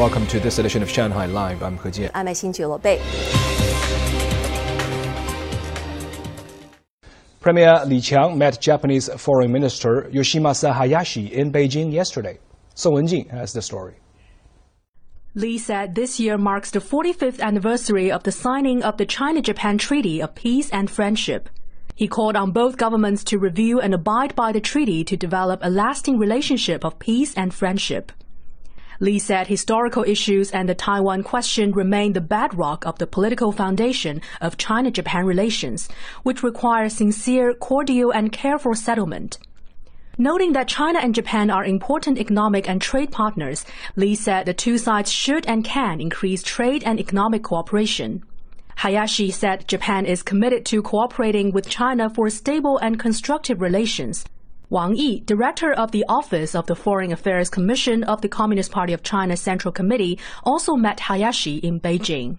Welcome to this edition of Shanghai Live. I'm He Jian. I'm Xin Premier Li Qiang met Japanese Foreign Minister Yoshimasa Hayashi in Beijing yesterday. Song Wenjing has the story. Li said this year marks the 45th anniversary of the signing of the China Japan Treaty of Peace and Friendship. He called on both governments to review and abide by the treaty to develop a lasting relationship of peace and friendship. Li said historical issues and the Taiwan question remain the bedrock of the political foundation of China-Japan relations, which require sincere, cordial, and careful settlement. Noting that China and Japan are important economic and trade partners, Li said the two sides should and can increase trade and economic cooperation. Hayashi said Japan is committed to cooperating with China for stable and constructive relations. Wang Yi, director of the Office of the Foreign Affairs Commission of the Communist Party of China Central Committee, also met Hayashi in Beijing.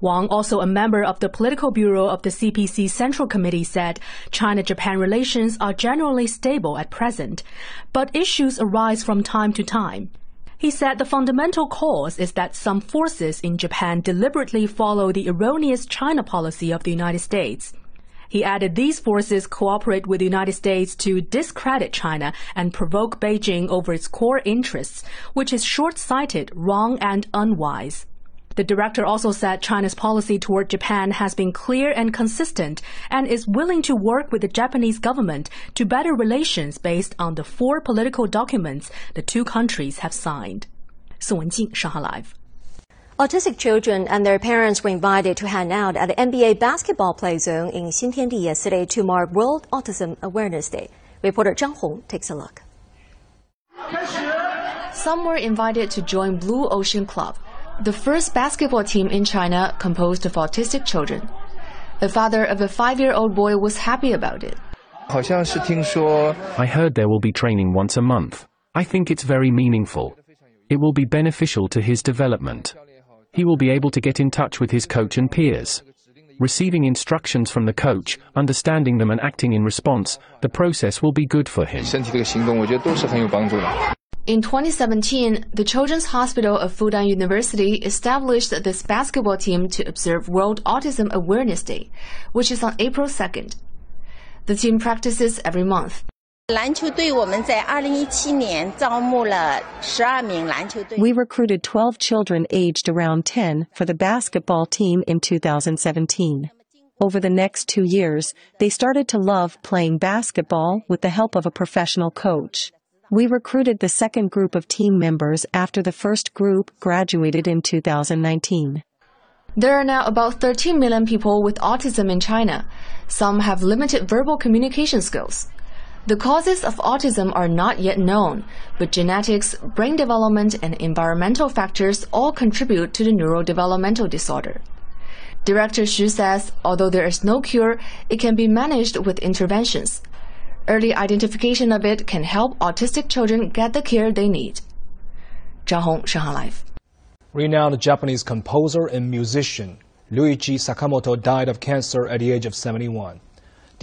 Wang, also a member of the Political Bureau of the CPC Central Committee, said China-Japan relations are generally stable at present, but issues arise from time to time. He said the fundamental cause is that some forces in Japan deliberately follow the erroneous China policy of the United States. He added these forces cooperate with the United States to discredit China and provoke Beijing over its core interests, which is short-sighted, wrong, and unwise. The director also said China's policy toward Japan has been clear and consistent and is willing to work with the Japanese government to better relations based on the four political documents the two countries have signed. 宋文静，上海 Live。 Autistic children and their parents were invited to hang out at the NBA basketball play zone in Xintiandi yesterday to mark World Autism Awareness Day. Reporter Zhang Hong takes a look. Some were invited to join Blue Ocean Club, the first basketball team in China composed of autistic children. The father of a five-year-old boy was happy about it. I heard there will be training once a month. I think it's very meaningful. It will be beneficial to his development he will be able to get in touch with his coach and peers. Receiving instructions from the coach, understanding them and acting in response, the process will be good for him. In 2017, the Children's Hospital of Fudan University established this basketball team to observe World Autism Awareness Day, which is on April 2nd. The team practices every month. We recruited 12 children aged around 10 for the basketball team in 2017. Over the next two years, they started to love playing basketball with the help of a professional coach. We recruited the second group of team members after the first group graduated in 2019. There are now about 13 million people with autism in China. Some have limited verbal communication skills. The causes of autism are not yet known, but genetics, brain development, and environmental factors all contribute to the neurodevelopmental disorder. Director Xu says, although there is no cure, it can be managed with interventions. Early identification of it can help autistic children get the care they need. Zhang Hong, Shanghai Live. Renowned Japanese composer and musician Ryuichi Sakamoto died of cancer at the age of 71.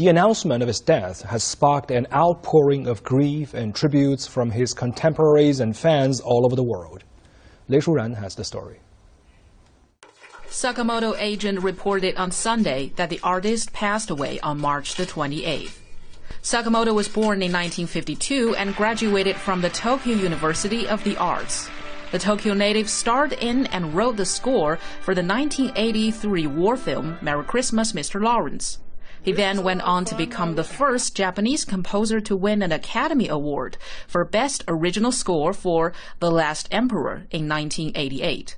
The announcement of his death has sparked an outpouring of grief and tributes from his contemporaries and fans all over the world. Lei Shuran has the story. Sakamoto agent reported on Sunday that the artist passed away on March the 28th. Sakamoto was born in 1952 and graduated from the Tokyo University of the Arts. The Tokyo native starred in and wrote the score for the 1983 war film Merry Christmas, Mr. Lawrence. He then went on to become the first Japanese composer to win an Academy Award for Best Original Score for The Last Emperor in 1988.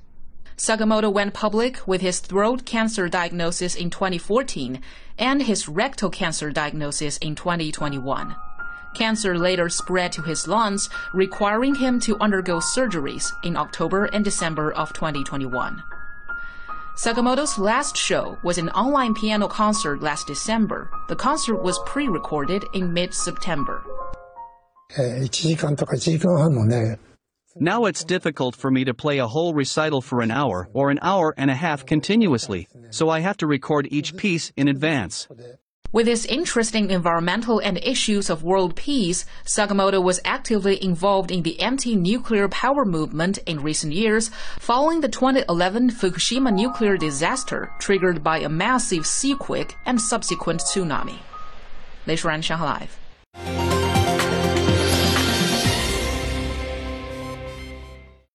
Sakamoto went public with his throat cancer diagnosis in 2014 and his rectal cancer diagnosis in 2021. Cancer later spread to his lungs, requiring him to undergo surgeries in October and December of 2021. Sakamoto's last show was an online piano concert last December. The concert was pre recorded in mid September. Now it's difficult for me to play a whole recital for an hour or an hour and a half continuously, so I have to record each piece in advance. With his interest in environmental and issues of world peace, Sakamoto was actively involved in the anti-nuclear power movement in recent years following the 2011 Fukushima nuclear disaster triggered by a massive seaquake and subsequent tsunami. 雷舒然，上海 Live。